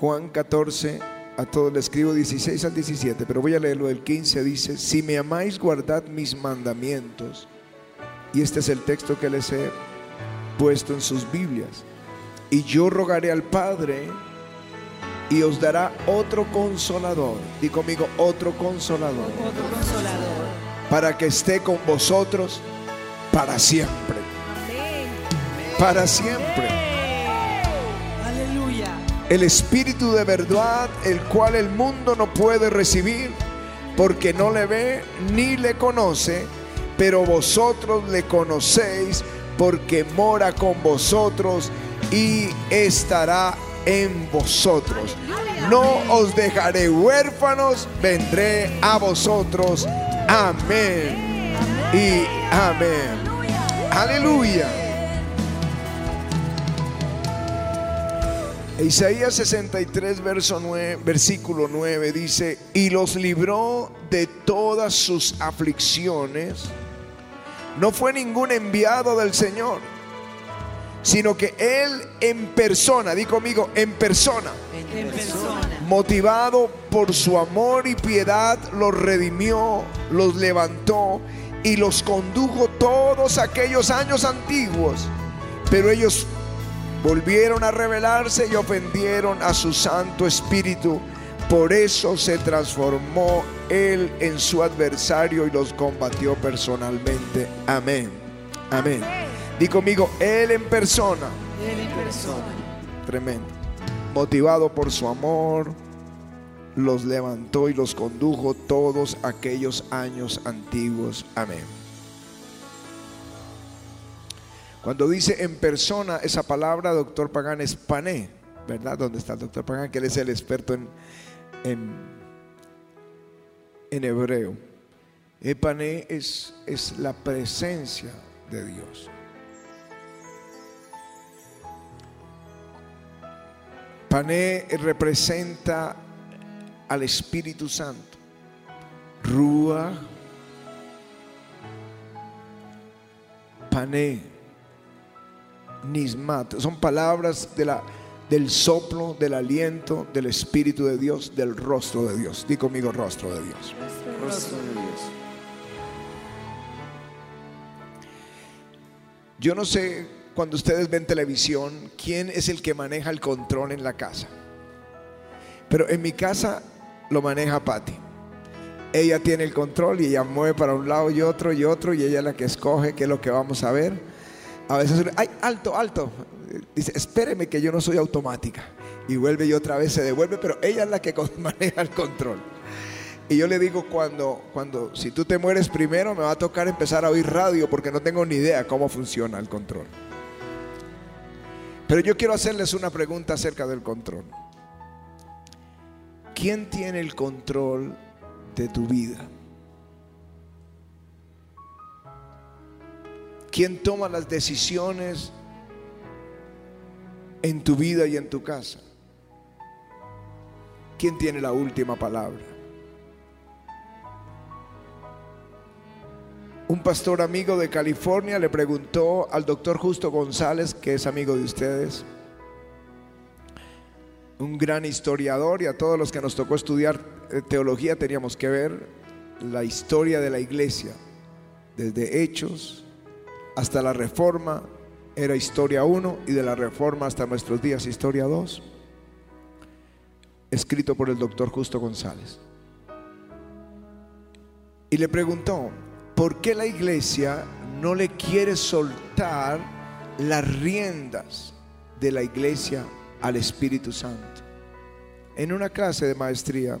Juan 14, a todos le escribo 16 al 17, pero voy a leerlo del 15, dice, si me amáis, guardad mis mandamientos. Y este es el texto que les he puesto en sus Biblias. Y yo rogaré al Padre y os dará otro consolador. Di conmigo, otro consolador. Otro consolador. Para que esté con vosotros para siempre. Amén. Para siempre. El Espíritu de verdad, el cual el mundo no puede recibir, porque no le ve ni le conoce, pero vosotros le conocéis, porque mora con vosotros y estará en vosotros. No os dejaré huérfanos, vendré a vosotros. Amén. Y amén. Aleluya. Isaías 63, verso 9, versículo 9 dice, y los libró de todas sus aflicciones. No fue ningún enviado del Señor, sino que Él en persona, di conmigo, en persona, En persona. motivado por su amor y piedad, los redimió, los levantó y los condujo todos aquellos años antiguos. Pero ellos volvieron a rebelarse y ofendieron a su Santo Espíritu. Por eso se transformó él en su adversario y los combatió personalmente. Amén. Amén. Di conmigo, él en persona. Él en persona. Tremendo. Motivado por su amor, los levantó y los condujo todos aquellos años antiguos. Amén. Cuando dice en persona esa palabra, doctor Pagán, es pané, ¿verdad? ¿Dónde está el doctor Pagán? Que él es el experto en, en, hebreo. El pané es, es la presencia de Dios. Pané representa al Espíritu Santo. Rúa. Pané. Nismat. Son palabras de la, del soplo, del aliento, del Espíritu de Dios, del rostro de Dios. Di conmigo rostro de Dios. Rostro de Dios. Yo no sé cuando ustedes ven televisión quién es el que maneja el control en la casa. Pero en mi casa lo maneja Patty. Ella tiene el control y ella mueve para un lado y otro y otro y ella es la que escoge qué es lo que vamos a ver. A veces, ay, alto, alto. Dice, espéreme que yo no soy automática. Y vuelve y otra vez se devuelve, pero ella es la que maneja el control. Y yo le digo cuando, cuando, si tú te mueres primero, me va a tocar empezar a oír radio porque no tengo ni idea cómo funciona el control. Pero yo quiero hacerles una pregunta acerca del control. ¿Quién tiene el control de tu vida? ¿Quién toma las decisiones en tu vida y en tu casa? ¿Quién tiene la última palabra? Un pastor amigo de California le preguntó al doctor Justo González, que es amigo de ustedes, un gran historiador y a todos los que nos tocó estudiar eh, teología teníamos que ver la historia de la iglesia, desde Hechos hasta la Reforma, era historia 1 y de la Reforma hasta nuestros días historia 2, escrito por el doctor Justo González. Y le preguntó, ¿por qué la iglesia no le quiere soltar las riendas de la iglesia al Espíritu Santo? En una clase de maestría.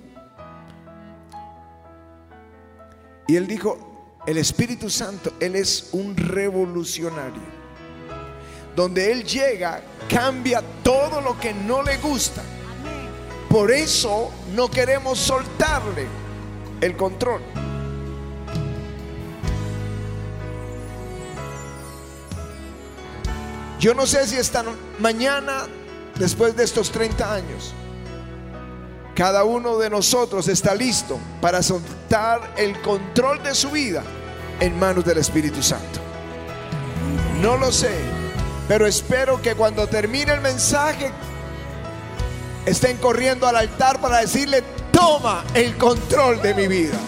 Y él dijo, el Espíritu Santo, Él es un revolucionario. Donde Él llega, cambia todo lo que no le gusta. Por eso no queremos soltarle el control. Yo no sé si esta mañana, después de estos 30 años, cada uno de nosotros está listo para soltar el control de su vida en manos del Espíritu Santo. No lo sé, pero espero que cuando termine el mensaje estén corriendo al altar para decirle, toma el control de mi vida.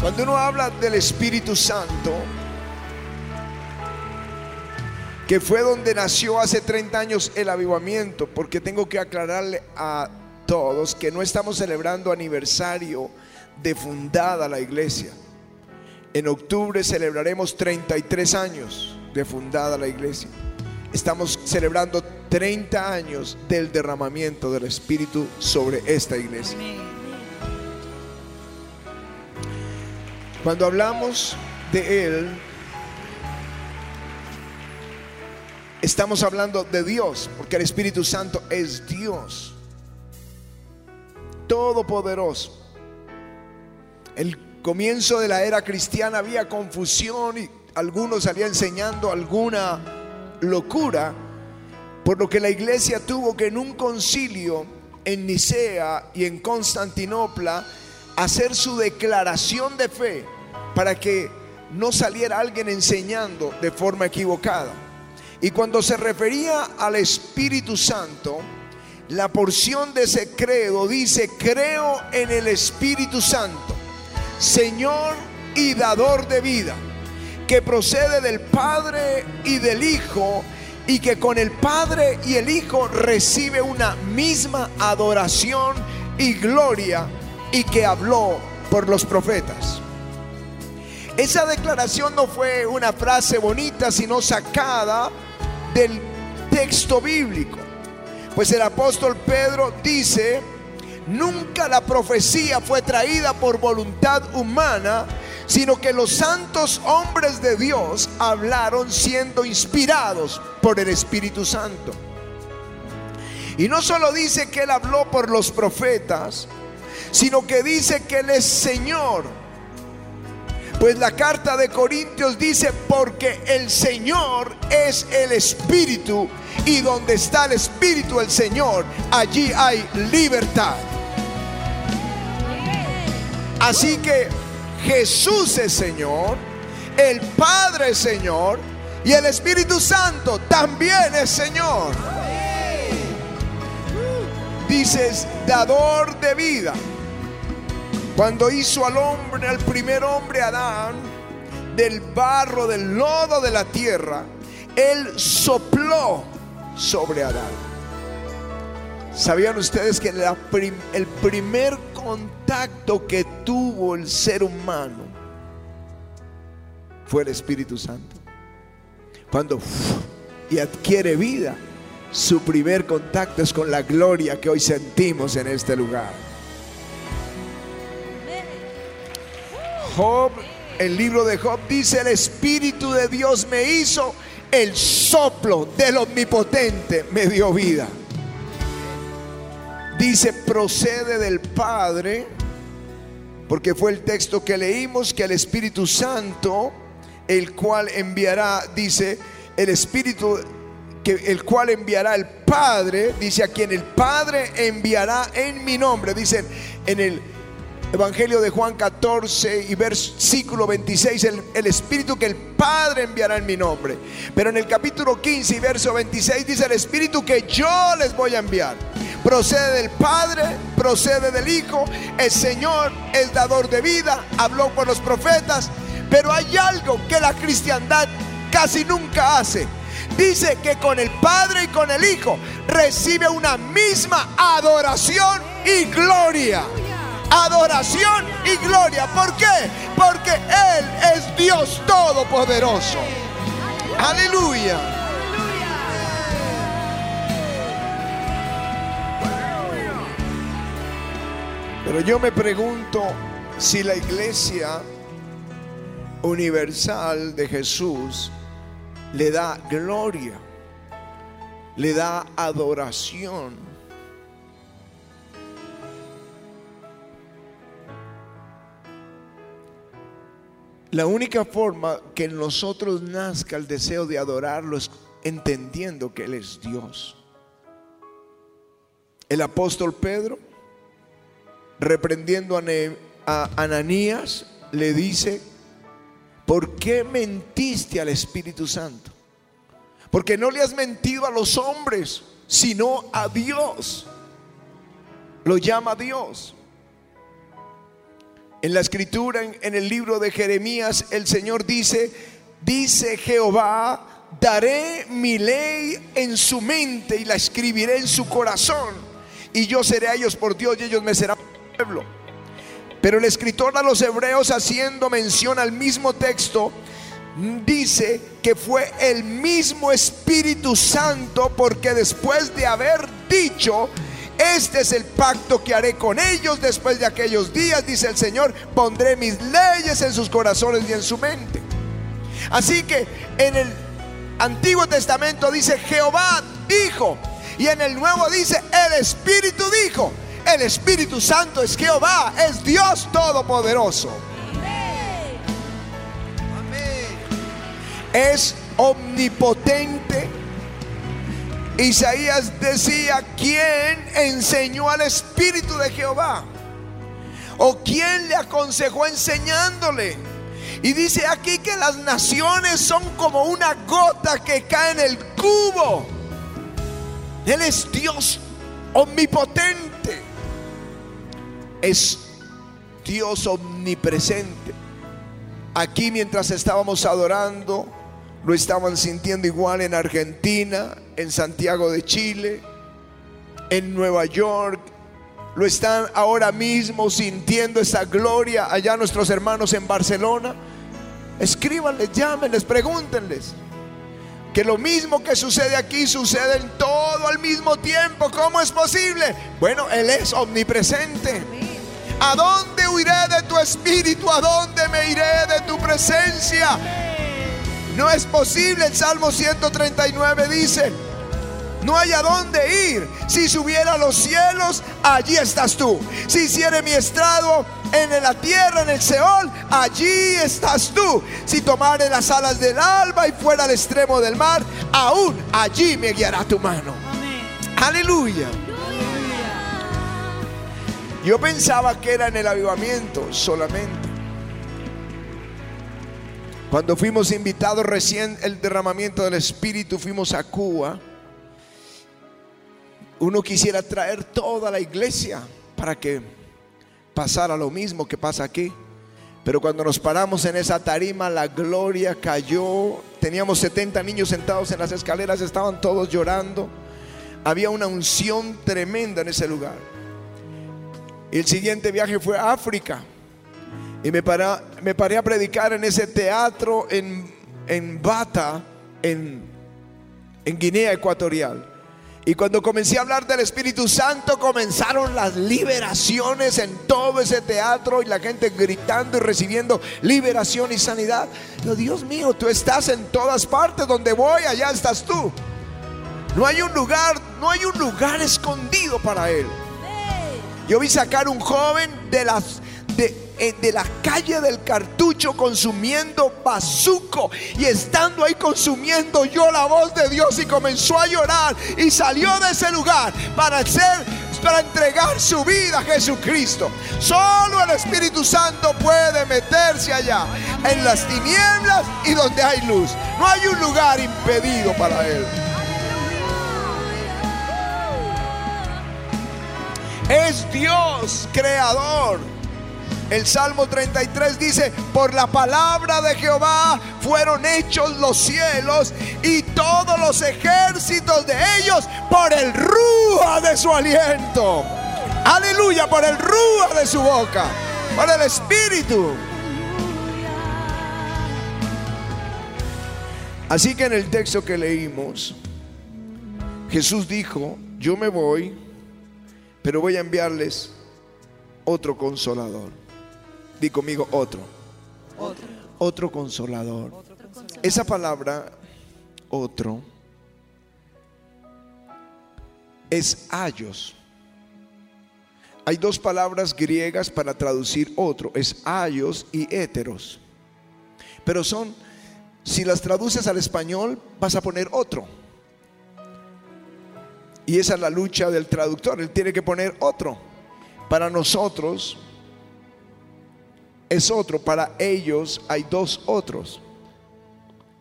Cuando uno habla del Espíritu Santo, que fue donde nació hace 30 años el avivamiento, porque tengo que aclararle a todos que no estamos celebrando aniversario de fundada la iglesia. En octubre celebraremos 33 años de fundada la iglesia. Estamos celebrando 30 años del derramamiento del Espíritu sobre esta iglesia. Cuando hablamos de Él, estamos hablando de Dios, porque el Espíritu Santo es Dios, todopoderoso. El comienzo de la era cristiana había confusión y algunos salían enseñando alguna locura, por lo que la iglesia tuvo que en un concilio en Nicea y en Constantinopla hacer su declaración de fe para que no saliera alguien enseñando de forma equivocada. Y cuando se refería al Espíritu Santo, la porción de ese credo dice, creo en el Espíritu Santo, Señor y dador de vida, que procede del Padre y del Hijo, y que con el Padre y el Hijo recibe una misma adoración y gloria, y que habló por los profetas. Esa declaración no fue una frase bonita, sino sacada del texto bíblico. Pues el apóstol Pedro dice, nunca la profecía fue traída por voluntad humana, sino que los santos hombres de Dios hablaron siendo inspirados por el Espíritu Santo. Y no solo dice que él habló por los profetas, sino que dice que él es Señor pues la carta de Corintios dice, porque el Señor es el Espíritu y donde está el Espíritu del Señor, allí hay libertad. Así que Jesús es Señor, el Padre es Señor y el Espíritu Santo también es Señor. Dices, dador de vida. Cuando hizo al hombre, al primer hombre Adán, del barro, del lodo de la tierra, él sopló sobre Adán. ¿Sabían ustedes que el primer contacto que tuvo el ser humano fue el Espíritu Santo? Cuando y adquiere vida, su primer contacto es con la gloria que hoy sentimos en este lugar. Job, el libro de Job dice, el Espíritu de Dios me hizo, el soplo del Omnipotente me dio vida. Dice, procede del Padre, porque fue el texto que leímos, que el Espíritu Santo, el cual enviará, dice, el Espíritu que el cual enviará el Padre, dice a quien el Padre enviará en mi nombre, dice en el Evangelio de Juan 14 y versículo 26, el, Espíritu que el Padre enviará en mi nombre. Pero en el capítulo 15 y verso 26 dice el Espíritu que yo les voy a enviar. Procede del Padre, procede del Hijo, el Señor es dador de vida, habló por los profetas, pero hay algo que la cristiandad casi nunca hace. Dice que con el Padre y con el Hijo recibe una misma adoración y gloria adoración y gloria. ¿Por qué? Porque Él es Dios Todopoderoso. Aleluya. Pero yo me pregunto si la iglesia universal de Jesús le da gloria, le da adoración La única forma que en nosotros nazca el deseo de adorarlo es entendiendo que Él es Dios. El apóstol Pedro, reprendiendo a Ananías, le dice, ¿por qué mentiste al Espíritu Santo? Porque no le has mentido a los hombres, sino a Dios. Lo llama Dios. En la escritura, en, el libro de Jeremías, el Señor dice, dice Jehová, daré mi ley en su mente y la escribiré en su corazón. Y yo seré a ellos por Dios y ellos me serán por pueblo. Pero el escritor a los hebreos haciendo mención al mismo texto, dice que fue el mismo Espíritu Santo porque después de haber dicho, este es el pacto que haré con ellos después de aquellos días, dice el Señor, pondré mis leyes en sus corazones y en su mente. Así que en el Antiguo Testamento dice Jehová dijo y en el Nuevo dice el Espíritu dijo. El Espíritu Santo es Jehová, es Dios Todopoderoso. Es omnipotente. Isaías decía, ¿quién enseñó al Espíritu de Jehová? ¿O quién le aconsejó enseñándole? Y dice aquí que las naciones son como una gota que cae en el cubo. Él es Dios omnipotente. Es Dios omnipresente. Aquí mientras estábamos adorando, lo estaban sintiendo igual en Argentina, en Santiago de Chile, en Nueva York. Lo están ahora mismo sintiendo esa gloria allá nuestros hermanos en Barcelona. Escríbanles, llámenles, pregúntenles. Que lo mismo que sucede aquí sucede en todo al mismo tiempo. ¿Cómo es posible? Bueno, Él es omnipresente. ¿A dónde huiré de tu espíritu? ¿A dónde me iré de tu presencia? No es posible. El Salmo 139 dice, no hay a dónde ir. Si subiera a los cielos, allí estás tú. Si hiciere mi estrado en la tierra, en el Seol, allí estás tú. Si tomare las alas del alba y fuera al extremo del mar, aún allí me guiará tu mano. Aleluya. Yo pensaba que era en el avivamiento solamente. Cuando fuimos invitados recién el derramamiento del Espíritu, fuimos a Cuba. Uno quisiera traer toda la iglesia para que pasara lo mismo que pasa aquí. Pero cuando nos paramos en esa tarima, la gloria cayó. Teníamos 70 niños sentados en las escaleras, estaban todos llorando. Había una unción tremenda en ese lugar. El siguiente viaje fue a África. Y me, para, me paré a predicar en ese teatro en, en Bata, en, en Guinea Ecuatorial. Y cuando comencé a hablar del Espíritu Santo, comenzaron las liberaciones en todo ese teatro y la gente gritando y recibiendo liberación y sanidad. Yo, Dios mío, tú estás en todas partes donde voy, allá estás tú. No hay un lugar, no hay un lugar escondido para él. Yo vi sacar un joven de las de, eh, de, la calle del cartucho consumiendo bazuco y estando ahí consumiendo yo la voz de Dios y comenzó a llorar y salió de ese lugar para ser para entregar su vida a Jesucristo. Solo el Espíritu Santo puede meterse allá en las tinieblas y donde hay luz. No hay un lugar impedido para él. Es Dios creador. El Salmo 33 dice, por la palabra de Jehová fueron hechos los cielos y todos los ejércitos de ellos por el rúa de su aliento. Aleluya, por el rúa de su boca, por el espíritu. Así que en el texto que leímos, Jesús dijo, yo me voy, pero voy a enviarles otro consolador. Di conmigo otro. Otro. Otro consolador. Esa palabra, otro, es ayos. Hay dos palabras griegas para traducir otro, es ayos y héteros. Pero son, si las traduces al español, vas a poner otro. Y esa es la lucha del traductor, él tiene que poner otro. Para nosotros es otro, para ellos hay dos otros,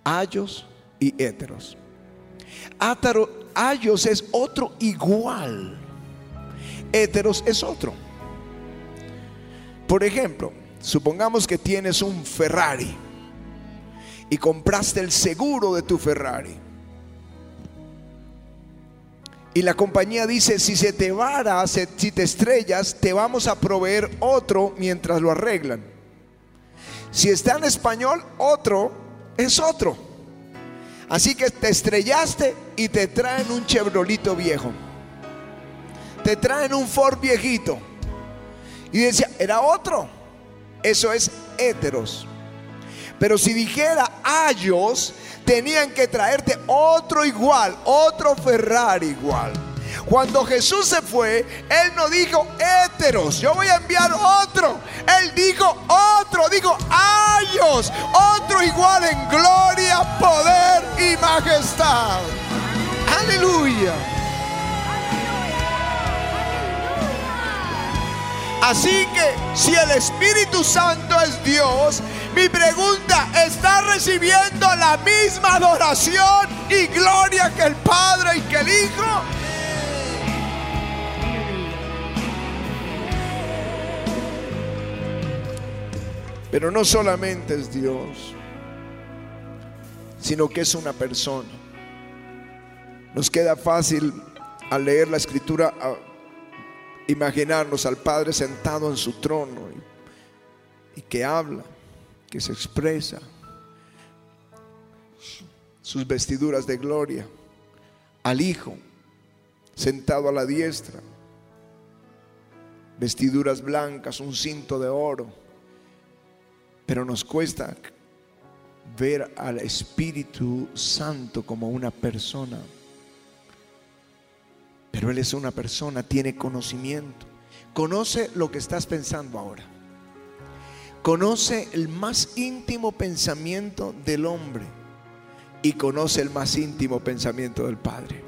ayos y héteros. Átaro, ayos es otro igual. Heteros es otro. Por ejemplo, supongamos que tienes un Ferrari y compraste el seguro de tu Ferrari. Y la compañía dice, si se te vara, si te estrellas, te vamos a proveer otro mientras lo arreglan. Si está en español, otro es otro. Así que te estrellaste y te traen un Chevrolito viejo. Te traen un Ford viejito. Y decía, era otro. Eso es héteros. Pero si dijera ayos, tenían que traerte otro igual, otro Ferrari igual. Cuando Jesús se fue, Él no dijo héteros, yo voy a enviar otro. Él dijo otro, dijo ayos, otro igual en gloria, poder y majestad. Aleluya. Así que si el Espíritu Santo es Dios, mi pregunta, ¿está recibiendo la misma adoración y gloria que el Padre y que el Hijo? Pero no solamente es Dios, sino que es una persona. Nos queda fácil al leer la escritura imaginarnos al Padre sentado en su trono y, que habla, que se expresa, sus vestiduras de gloria, al Hijo sentado a la diestra, vestiduras blancas, un cinto de oro, pero nos cuesta ver al Espíritu Santo como una persona. Pero Él es una persona, tiene conocimiento. Conoce lo que estás pensando ahora. Conoce el más íntimo pensamiento del hombre y conoce el más íntimo pensamiento del Padre.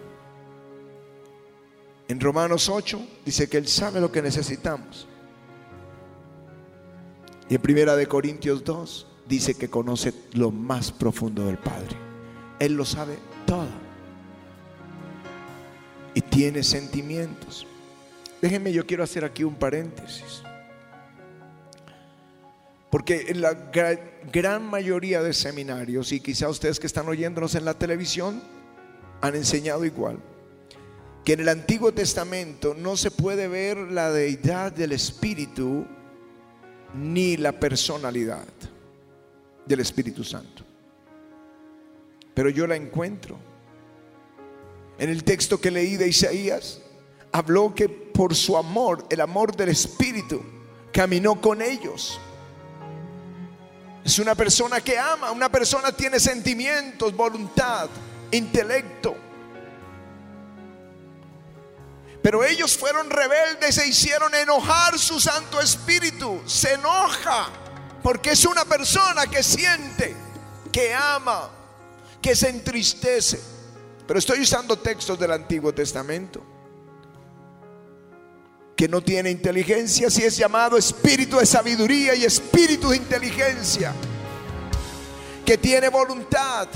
En Romanos 8 dice que Él sabe lo que necesitamos. Y en Primera de Corintios 2 dice que conoce lo más profundo del Padre. Él lo sabe todo y tiene sentimientos. Déjenme, yo quiero hacer aquí un paréntesis. Porque en la gran mayoría de seminarios, y quizá ustedes que están oyéndonos en la televisión, han enseñado igual, que en el Antiguo Testamento no se puede ver la deidad del Espíritu ni la personalidad del Espíritu Santo. Pero yo la encuentro en el texto que leí de Isaías, habló que por su amor, el amor del Espíritu, caminó con ellos. Es una persona que ama, una persona tiene sentimientos, voluntad, intelecto. Pero ellos fueron rebeldes e hicieron enojar su Santo Espíritu. Se enoja porque es una persona que siente, que ama, que se entristece. Pero estoy usando textos del Antiguo Testamento. Que no tiene inteligencia si es llamado espíritu de sabiduría y espíritu de inteligencia. Que tiene voluntad.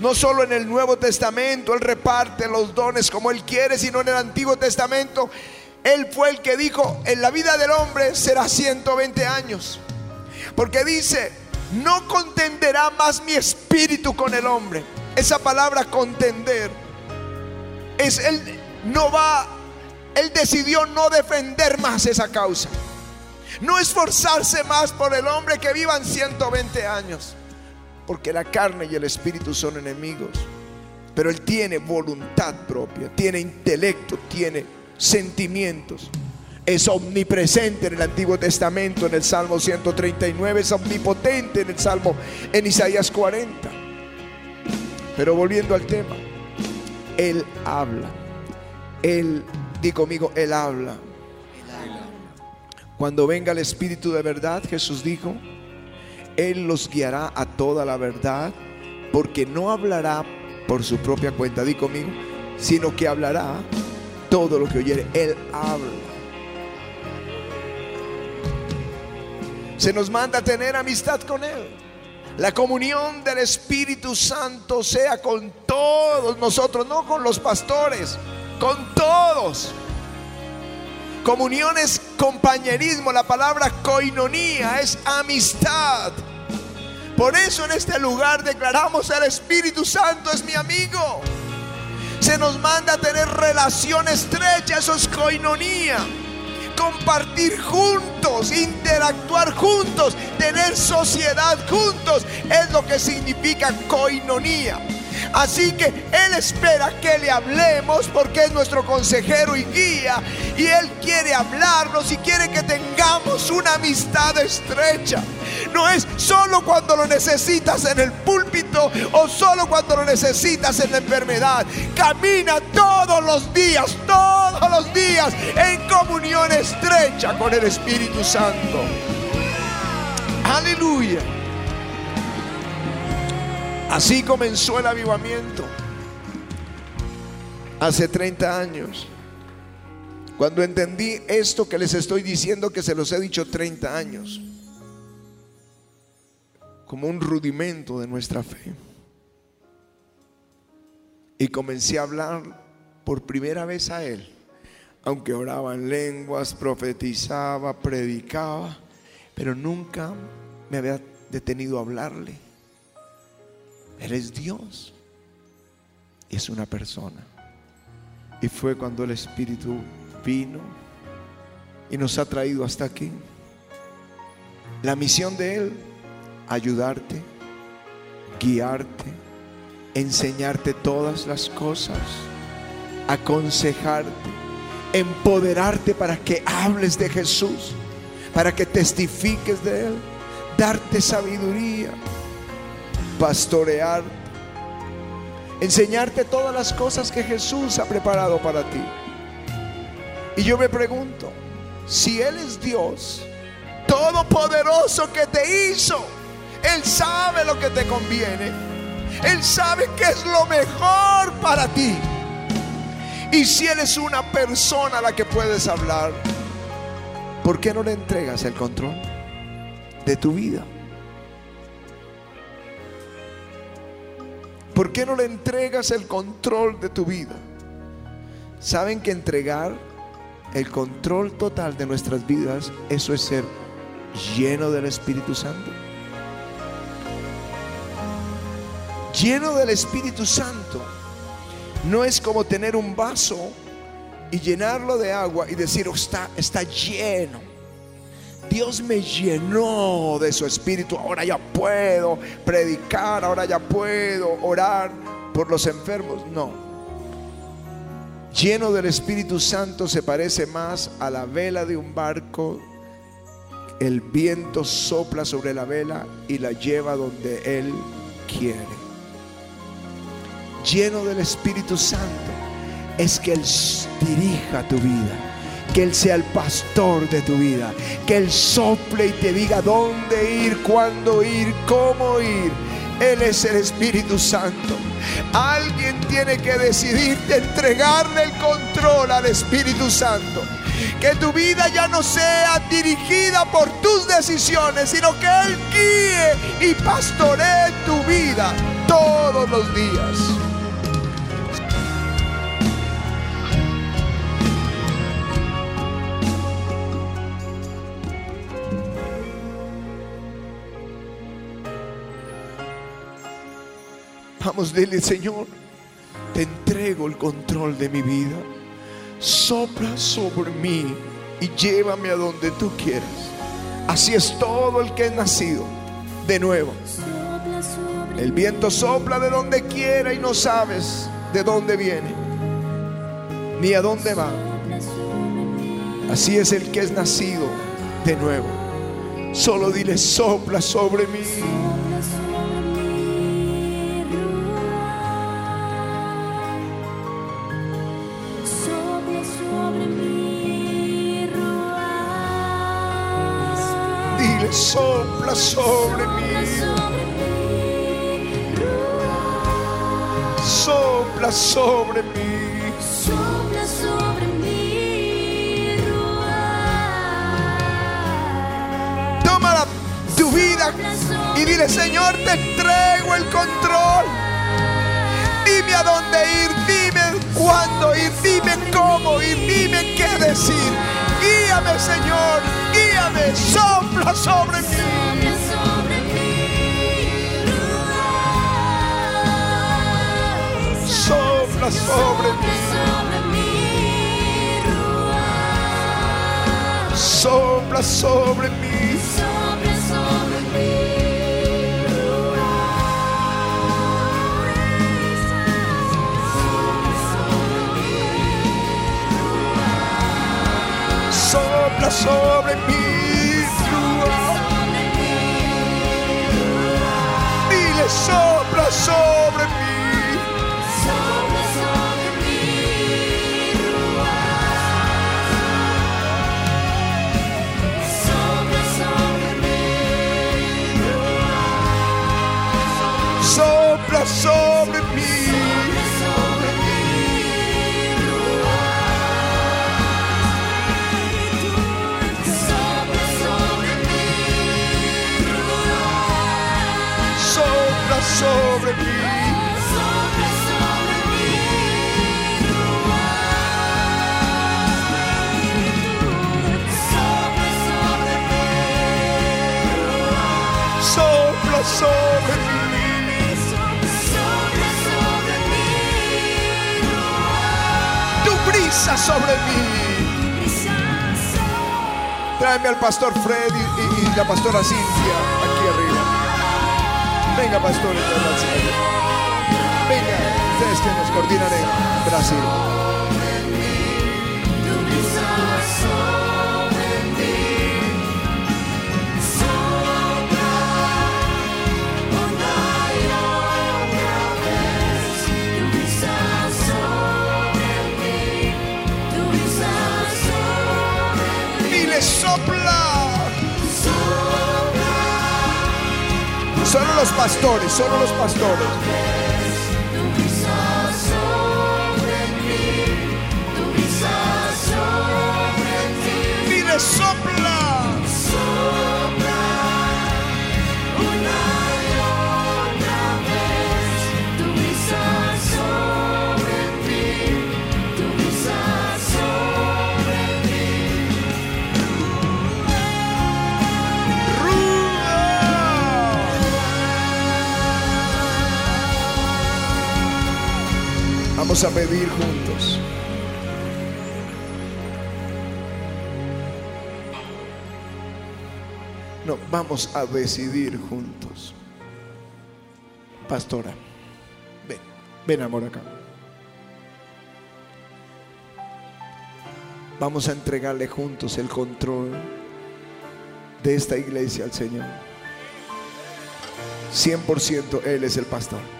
No solo en el Nuevo Testamento Él reparte los dones como Él quiere, sino en el Antiguo Testamento Él fue el que dijo, en la vida del hombre será 120 años. Porque dice, no contenderá más mi espíritu con el hombre esa palabra contender es él no va, él decidió no defender más esa causa. No esforzarse más por el hombre que vivan 120 años. Porque la carne y el espíritu son enemigos. Pero él tiene voluntad propia, tiene intelecto, tiene sentimientos. Es omnipresente en el Antiguo Testamento, en el Salmo 139, es omnipotente en el Salmo en Isaías 40. Pero volviendo al tema, Él habla. Él, di conmigo, Él habla. Cuando venga el Espíritu de verdad, Jesús dijo, Él los guiará a toda la verdad, porque no hablará por su propia cuenta, di conmigo, sino que hablará todo lo que oyere. Él habla. Se nos manda a tener amistad con Él la comunión del Espíritu Santo sea con todos todos nosotros, no con los pastores, con todos. Comunión es compañerismo, la palabra coinonía es amistad. Por eso en este lugar declaramos el Espíritu Santo es mi amigo. Se nos manda a tener relación estrecha, eso es coinonía. Compartir juntos, interactuar juntos, tener sociedad juntos, es lo que significa coinonía. Así que Él espera que le hablemos porque es nuestro consejero y guía. Y Él quiere hablarnos y quiere que tengamos una amistad estrecha. No es solo cuando lo necesitas en el púlpito o solo cuando lo necesitas en la enfermedad. Camina todos los días, todos los días en comunión estrecha con el Espíritu Santo. Aleluya. Así comenzó el avivamiento. Hace 30 años. Cuando entendí esto que les estoy diciendo, que se los he dicho 30 años. Como un rudimento de nuestra fe. Y comencé a hablar por primera vez a Él. Aunque oraba en lenguas, profetizaba, predicaba. Pero nunca me había detenido a hablarle. Él es Dios. Es una persona. Y fue cuando el Espíritu vino y nos ha traído hasta aquí. La misión de Él, ayudarte, guiarte, enseñarte todas las cosas, aconsejarte, empoderarte para que hables de Jesús, para que testifiques de Él, darte sabiduría pastorear, enseñarte todas las cosas que Jesús ha preparado para ti. Y yo me pregunto, si Él es Dios, todopoderoso que te hizo, Él sabe lo que te conviene, Él sabe que es lo mejor para ti. Y si Él es una persona a la que puedes hablar, ¿por qué no le entregas el control de tu vida? ¿Por qué no le entregas el control de tu vida? ¿Saben que entregar el control total de nuestras vidas, eso es ser lleno del Espíritu Santo? Lleno del Espíritu Santo no es como tener un vaso y llenarlo de agua y decir, oh, está, está lleno. Dios me llenó de su espíritu. Ahora ya puedo predicar, ahora ya puedo orar por los enfermos. No. Lleno del Espíritu Santo se parece más a la vela de un barco. El viento sopla sobre la vela y la lleva donde Él quiere. Lleno del Espíritu Santo es que Él dirija tu vida que Él sea el pastor de tu vida, que Él sople y te diga dónde ir, cuándo ir, cómo ir. Él es el Espíritu Santo. Alguien tiene que decidir de entregarle el control al Espíritu Santo. Que tu vida ya no sea dirigida por tus decisiones, sino que Él guíe y pastoree tu vida todos los días. Dile, Señor, te entrego el control de mi vida. Sopla sobre mí y llévame a donde tú quieras. Así es todo el que es nacido de nuevo. El viento sopla de donde quiera y no sabes de dónde viene ni a dónde va. Así es el que es nacido de nuevo. Solo dile, sopla sobre mí. Sopla sobre mí. Sopla sobre mí. Sopla sobre mí. Toma tu vida y dile, Señor, te entrego el control. Dime a dónde ir, dime cuándo ir, dime cómo ir, dime qué decir. Guíame, Señor, guíame, sopla sobre mí. sobre mí. Sopla sobre mí, sopla sobre mí. Sopla sobre mí, Ruach. Dile, sopla sobre sobre mí. sobre, sobre mí, Tu brisa sobre mí. Tráeme al pastor Fred y, la pastora Cintia aquí arriba. Venga, pastores. Venga, ustedes que nos coordinan en Brasil. Solo los pastores, solo los pastores. tu brisa Vamos a pedir juntos. No, vamos a decidir juntos. Pastora, ven, ven amor acá. Vamos a entregarle juntos el control de esta iglesia al Señor. 100% Él es el pastor.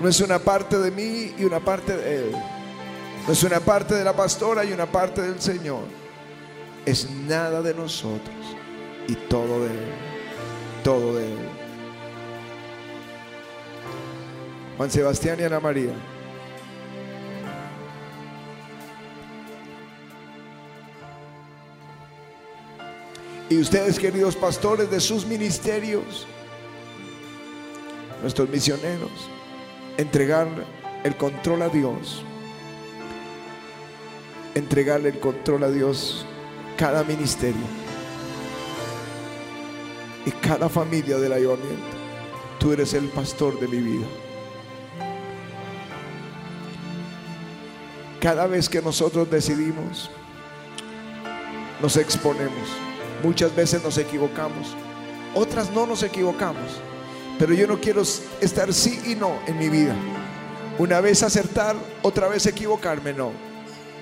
No es una parte de mí y una parte de Él. No es una parte de la pastora y una parte del Señor. Es nada de nosotros y todo de Él. Todo de Él. Juan Sebastián y Ana María. Y ustedes, queridos pastores de sus ministerios, nuestros misioneros, entregarle el control a Dios. Entregarle el control a Dios cada ministerio y cada familia del ayudamiento. Tú eres el pastor de mi vida. Cada vez que nosotros decidimos, nos exponemos. Muchas veces nos equivocamos, otras no nos equivocamos. Pero yo no quiero estar sí y no en mi vida. Una vez acertar, otra vez equivocarme, no.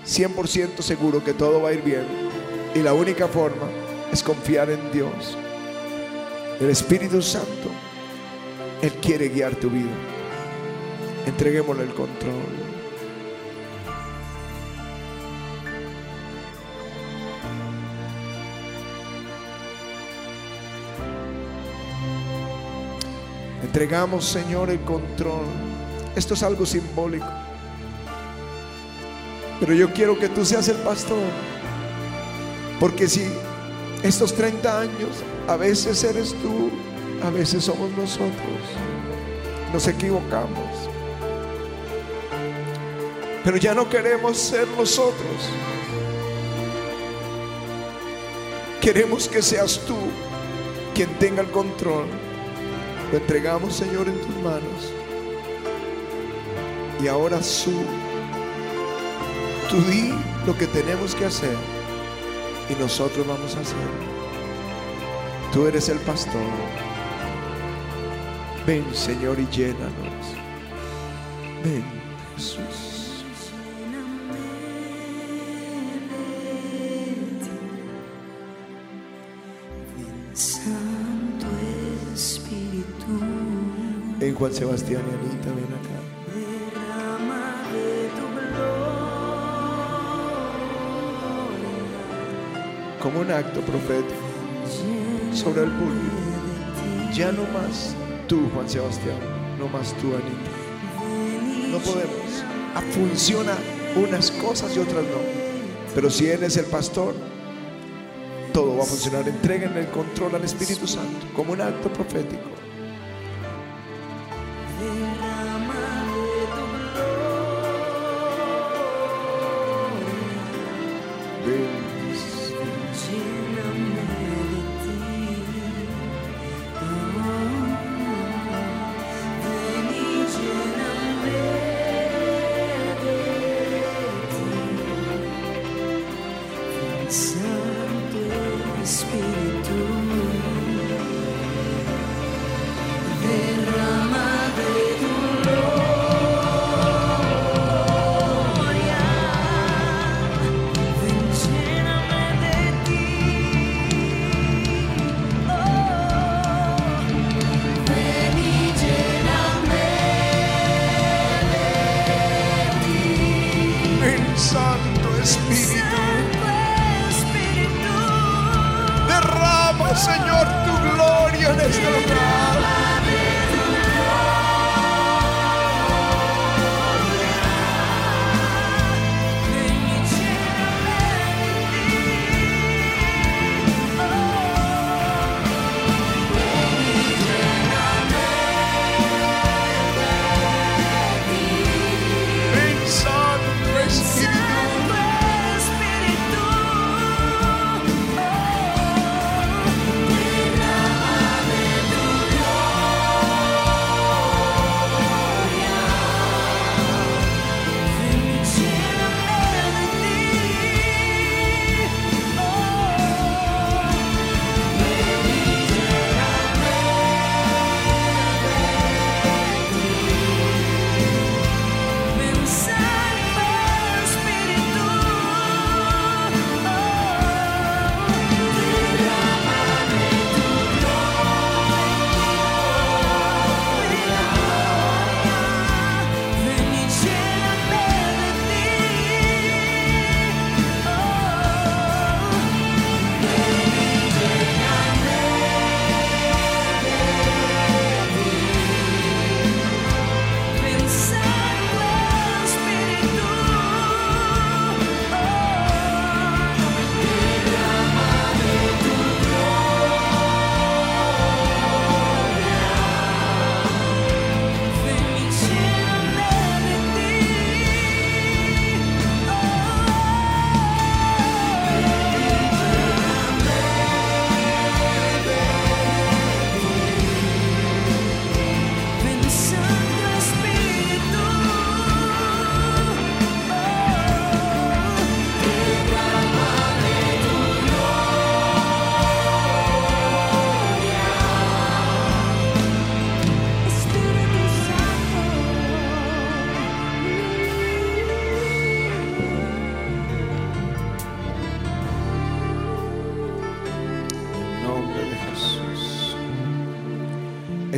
100% seguro que todo va a ir bien. Y la única forma es confiar en Dios. El Espíritu Santo, Él quiere guiar tu vida. Entreguémosle el control. Entregamos, Señor, el control. Esto es algo simbólico. Pero yo quiero que tú seas el pastor. Porque si estos 30 años, a veces eres tú, a veces somos nosotros. Nos equivocamos. Pero ya no queremos ser nosotros. Queremos que seas tú quien tenga el control. Lo entregamos, Señor, en tus manos. Y ahora su, tú di lo que tenemos que hacer y nosotros vamos a hacer. Tú eres el pastor. Ven, Señor, y llénanos. Ven, Jesús. Juan Sebastián y Anita, ven acá. Como un acto profético sobre el público. Ya no más tú, Juan Sebastián, no más tú, Anita. No podemos. Ah, Funciona unas cosas y otras no. Pero si Él es el pastor, todo va a funcionar. Entreguen el control al Espíritu Santo como un acto profético.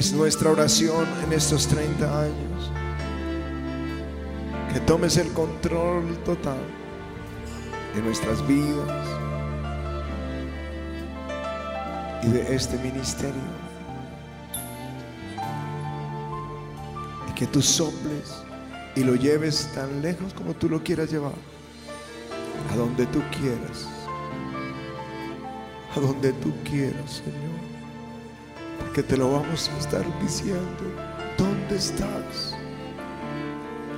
Es nuestra oración en estos 30 años. Que tomes el control total de nuestras vidas y de este ministerio. Y que tú soples y lo lleves tan lejos como tú lo quieras llevar. A donde tú quieras a donde tú quieras, Señor. Te lo vamos a estar diciendo. ¿Dónde estás?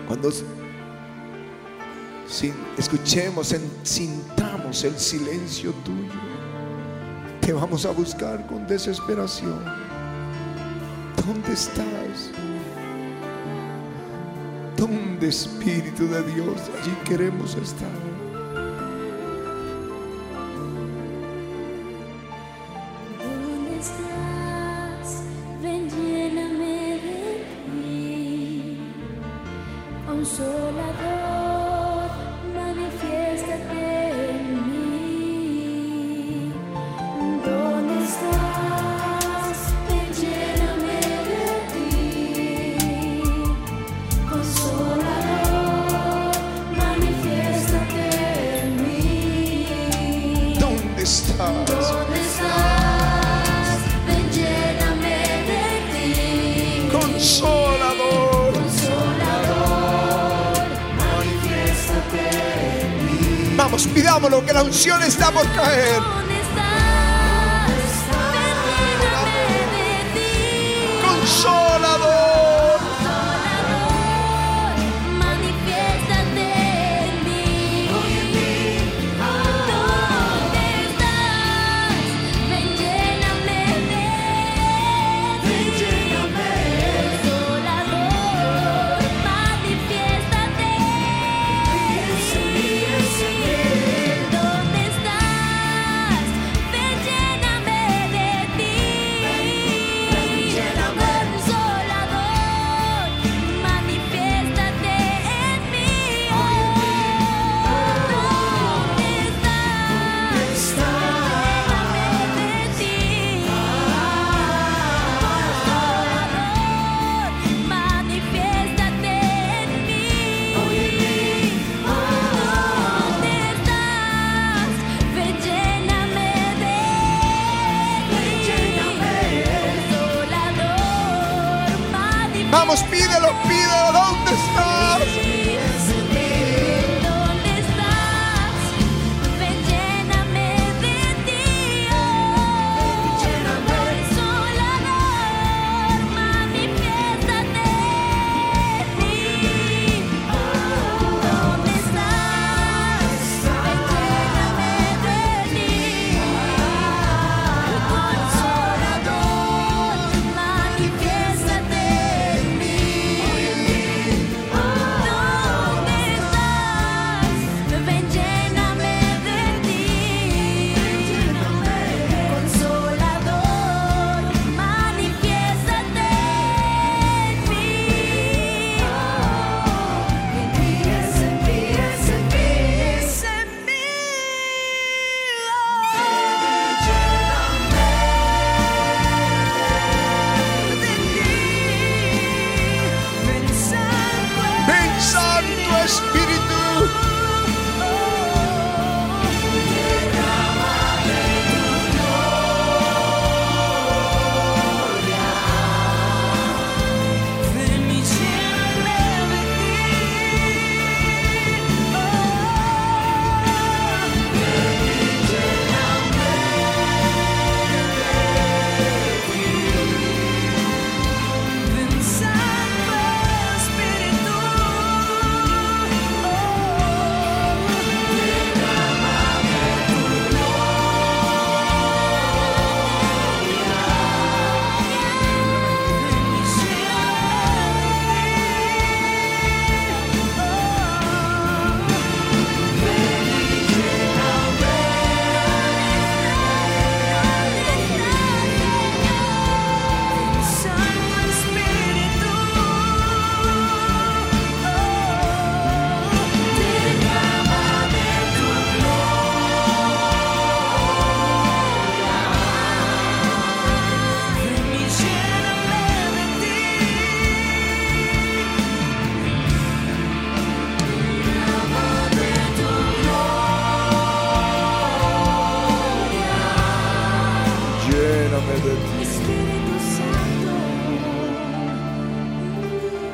Cuando escuchemos, en- sintamos el silencio tuyo. Te vamos a buscar con desesperación. ¿Dónde estás? ¿Dónde, Espíritu de Dios? Allí queremos estar.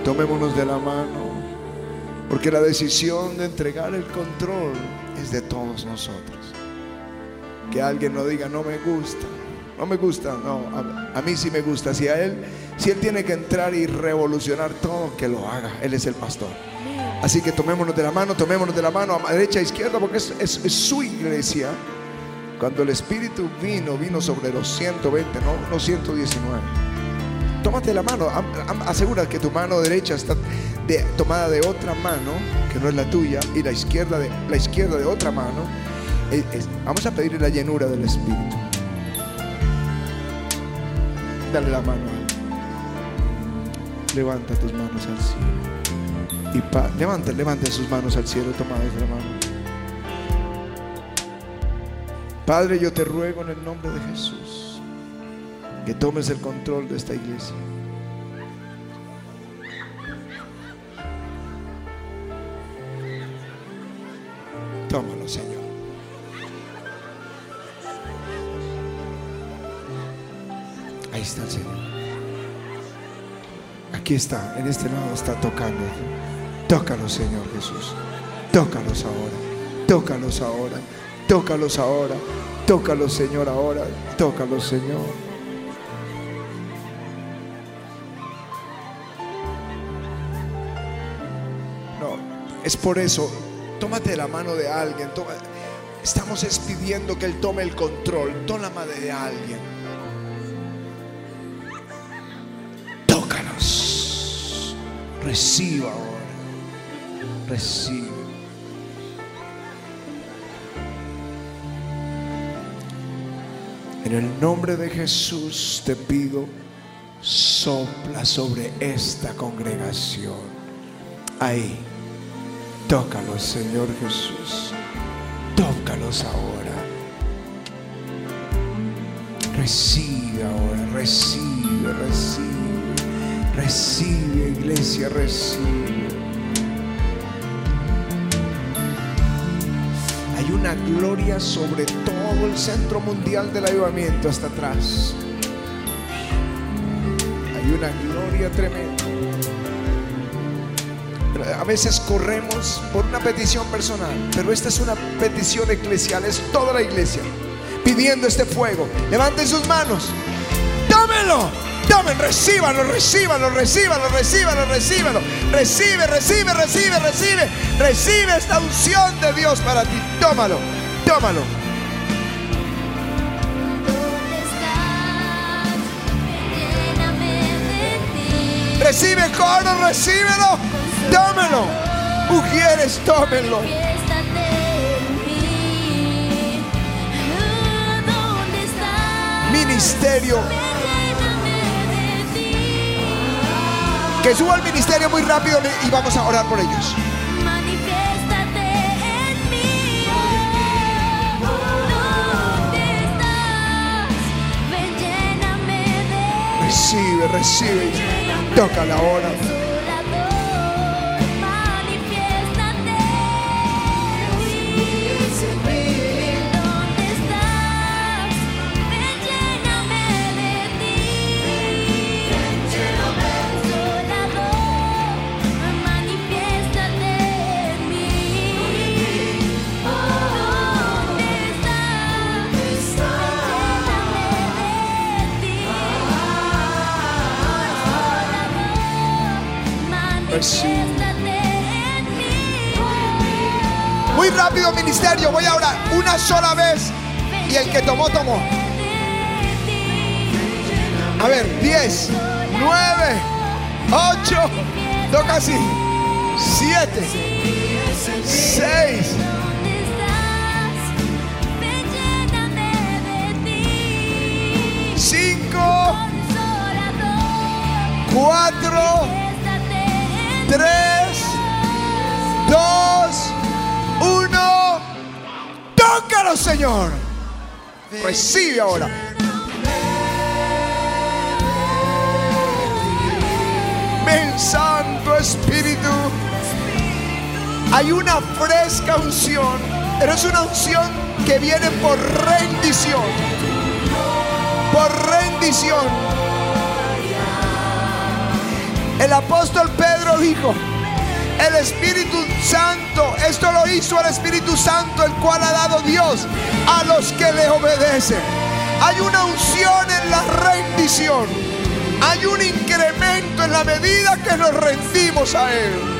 Tomémonos de la mano. Porque la decisión de entregar el control es de todos nosotros. Que alguien no diga, no me gusta. No me gusta, no, a, mí sí me gusta. Si a él, si él tiene que entrar y revolucionar todo, que lo haga. Él es el pastor. Así que tomémonos de la mano, tomémonos de la mano a derecha, a izquierda, porque es, es- su iglesia. Cuando el Espíritu vino, vino sobre los 120, no los 119. Tómate la mano, asegura que tu mano derecha está tomada de otra mano, que no es la tuya, y la izquierda de, la izquierda de otra mano. Vamos a pedirle la llenura del Espíritu. Dale la mano. Levanta tus manos al cielo. Y pa- levanta, levanta sus manos al cielo tomadas de la mano. Padre, yo te ruego en el nombre de Jesús que tomes el control de esta iglesia. Tómalo, Señor. Ahí está el Señor. Aquí está, en este lado está tocando. Tócalos, Señor Jesús. Tócalos ahora. Tócalos ahora. Tócalos ahora. Tócalos, Señor, ahora. Tócalos, Señor. Es por eso. Tómate la mano de alguien. Estamos es pidiendo que Él tome el control. Toma de alguien. Tócalos. Reciba ahora. Recibe. En el nombre de Jesús te pido, sopla sobre esta congregación. Ahí. Tócalos, Señor Jesús. Tócalos ahora. Recibe ahora, recibe, recibe. Recibe, iglesia, recibe. Hay una gloria sobre todo el centro mundial del avivamiento hasta atrás. Hay una gloria tremenda. A veces corremos por una petición personal, pero esta es una petición eclesial, es toda la iglesia pidiendo este fuego. Levanten sus manos, tómenlo, tomen, recíbanlo, recíbanlo, recíbanlo, recíbanlo, recíbanlo. Recibe, recibe, recibe, recibe, recibe esta unción de Dios para ti. Tómalo, tómalo. Recibe coro, recíbelo, tómelo. Mujeres, tómenlo. Ministerio, que suba el ministerio muy rápido y vamos a orar por ellos. Manifiéstate en mí. ¿Dónde estás? Muy rápido ministerio, voy a orar una sola vez. Y el que tomó, tomó. A ver, 10, 9, 8, toca así. 7, 6, ¿Dónde estás? 3, 2, 1. Tócalo, Señor. Recibe ahora. Ven, Santo Espíritu. Hay una fresca unción, pero es una unción que viene por rendición. Por rendición. El apóstol Pedro dijo, el Espíritu Santo, esto lo hizo el Espíritu Santo, el cual ha dado Dios a los que le obedecen. Hay una unción en la rendición. Hay un incremento en la medida que nos rendimos a Él.